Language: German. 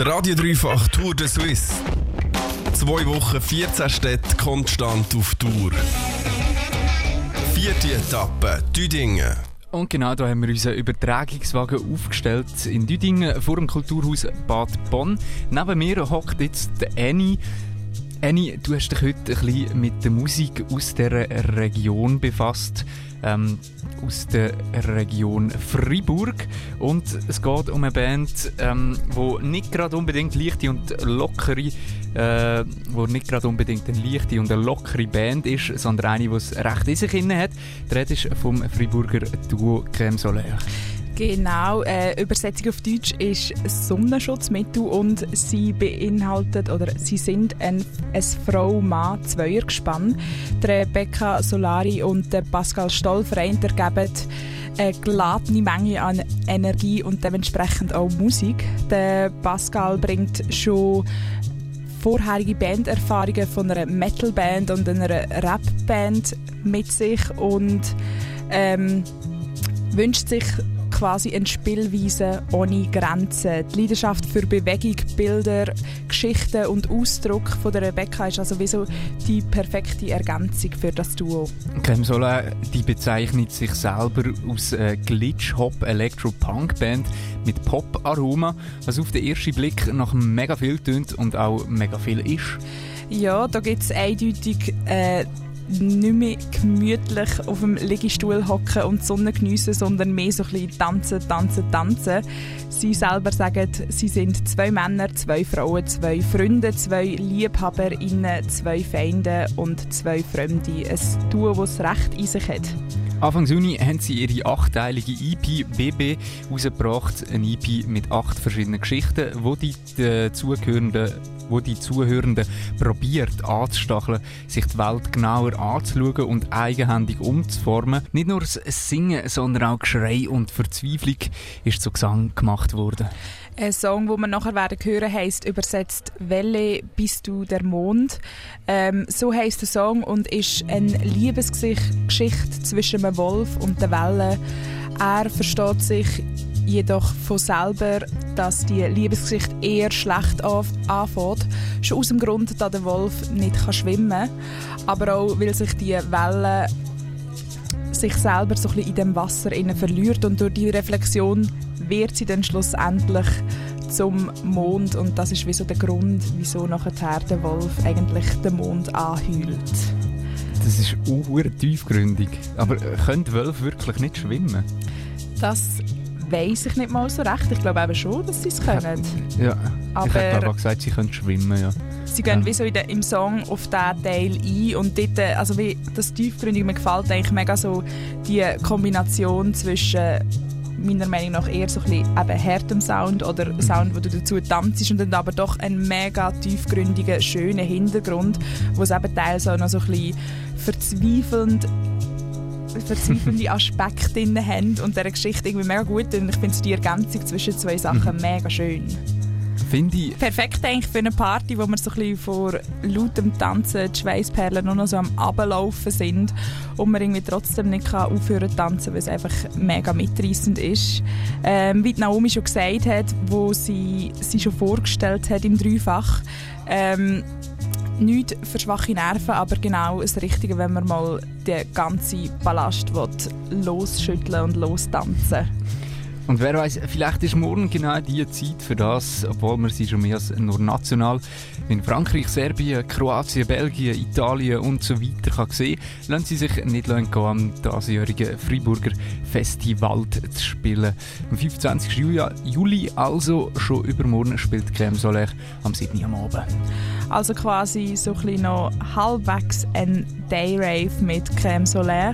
Der Radio Dreifach Tour de Suisse. Zwei Wochen, 14 Städte konstant auf Tour. Vierte Etappe, Düdingen. Und genau da haben wir unseren Übertragungswagen aufgestellt in Düdingen vor dem Kulturhaus Bad Bonn. Neben mir hockt jetzt Annie. Annie, du hast dich heute ein bisschen mit der Musik aus der Region befasst ähm, aus der Region Fribourg. Und es geht um eine Band, ähm, wo nicht gerade unbedingt leichte und lockere, äh, wo nicht gerade unbedingt eine leichte und eine lockere Band ist, sondern eine, die es recht in sich hat. Die Rede ist vom Friburger Duo Crème Solaire. Genau, äh, Übersetzung auf Deutsch ist Sonnenschutzmittel und sie beinhaltet oder sie sind ein, ein Frau-Mann-Zweiergespann. Rebecca Solari und Pascal Stoll vereint ergeben eine geladene Menge an Energie und dementsprechend auch Musik. Der Pascal bringt schon vorherige Banderfahrungen von einer Metalband und einer Rapband mit sich und ähm, wünscht sich quasi eine Spielweise ohne Grenzen. Die Leidenschaft für Bewegung, Bilder, Geschichten und Ausdruck von der Rebecca ist also wie so die perfekte Ergänzung für das Duo. Clem Sola, die bezeichnet sich selber als äh, Glitch-Hop-Electro-Punk-Band mit Pop-Aroma, was auf den ersten Blick nach mega viel tönt und auch mega viel ist. Ja, da gibt es eindeutig äh, nicht mehr gemütlich auf dem Liegestuhl hocken und die Sonne geniessen, sondern mehr so ein bisschen tanzen, tanzen, tanzen. Sie selber sagen, sie sind zwei Männer, zwei Frauen, zwei Freunde, zwei Liebhaberinnen, zwei Feinde und zwei Fremde. Ein Duo, das recht in sich hat. Anfang Juni haben sie ihre achteilige EP BB herausgebracht. Eine EP mit acht verschiedenen Geschichten, wo die dazugehörenden wo die Zuhörenden probiert anzustacheln, sich die Welt genauer anzuschauen und eigenhändig umzuformen. Nicht nur das Singen, sondern auch Geschrei und Verzweiflung ist zu Gesang gemacht worden. Ein Song, den wir nachher werden hören, heisst übersetzt «Welle bist du der Mond». Ähm, so heisst der Song und ist eine Liebesgeschichte zwischen einem Wolf und der Welle. Er versteht sich jedoch von selber, dass die Liebesgeschichte eher schlecht anfängt. Schon aus dem Grund, dass der Wolf nicht schwimmen kann, aber auch, weil sich die Welle sich selber so ein bisschen in dem Wasser verliert und durch die Reflexion wird sie dann schlussendlich zum Mond und das ist wie so der Grund, wieso nachher der Wolf eigentlich den Mond anheult. Das ist auch tiefgründig. Aber können Wölfe wirklich nicht schwimmen? Das weiß ich nicht mal so recht. Ich glaube eben schon, dass sie es können. Ja, Aber ich habe aber gesagt, sie können schwimmen, ja. Sie gehen ja. wie so in der, im Song auf diesen Teil ein und dort, also wie das Tiefgründige, mir gefällt eigentlich mega so die Kombination zwischen meiner Meinung nach eher so ein bisschen eben härtem Sound oder mhm. Sound, wo du dazu tanzt und dann aber doch einen mega tiefgründigen, schönen Hintergrund, wo es eben teils auch noch so ein bisschen verzweifelnd verzweifelnde Aspekte drin haben und dieser Geschichte irgendwie mega gut. Und ich finde die Ergänzung zwischen zwei Sachen mhm. mega schön. Finde ich. Perfekt eigentlich für eine Party, wo man so ein bisschen vor lautem Tanzen die Schweißperlen nur noch so am Ablaufen sind und man irgendwie trotzdem nicht kann aufhören zu tanzen, weil es einfach mega mitreißend ist. Ähm, wie Naomi schon gesagt hat, wo sie sie schon vorgestellt hat im Dreifach, ähm, nichts für schwache Nerven, aber genau das Richtige, wenn man mal den ganzen Ballast losschütteln und lostanzen und wer weiß, vielleicht ist morgen genau die Zeit für das, obwohl man sie schon mehr als nur national in Frankreich, Serbien, Kroatien, Belgien, Italien und so weiter kann sehen, lassen sie sich nicht gehen, am diesjährigen Freiburger Festival zu spielen. Am 25. Juli, also schon übermorgen, spielt Crème Solaire am 7. am Abend. Also quasi so ein noch halbwegs ein Dayrave mit Crème Solaire.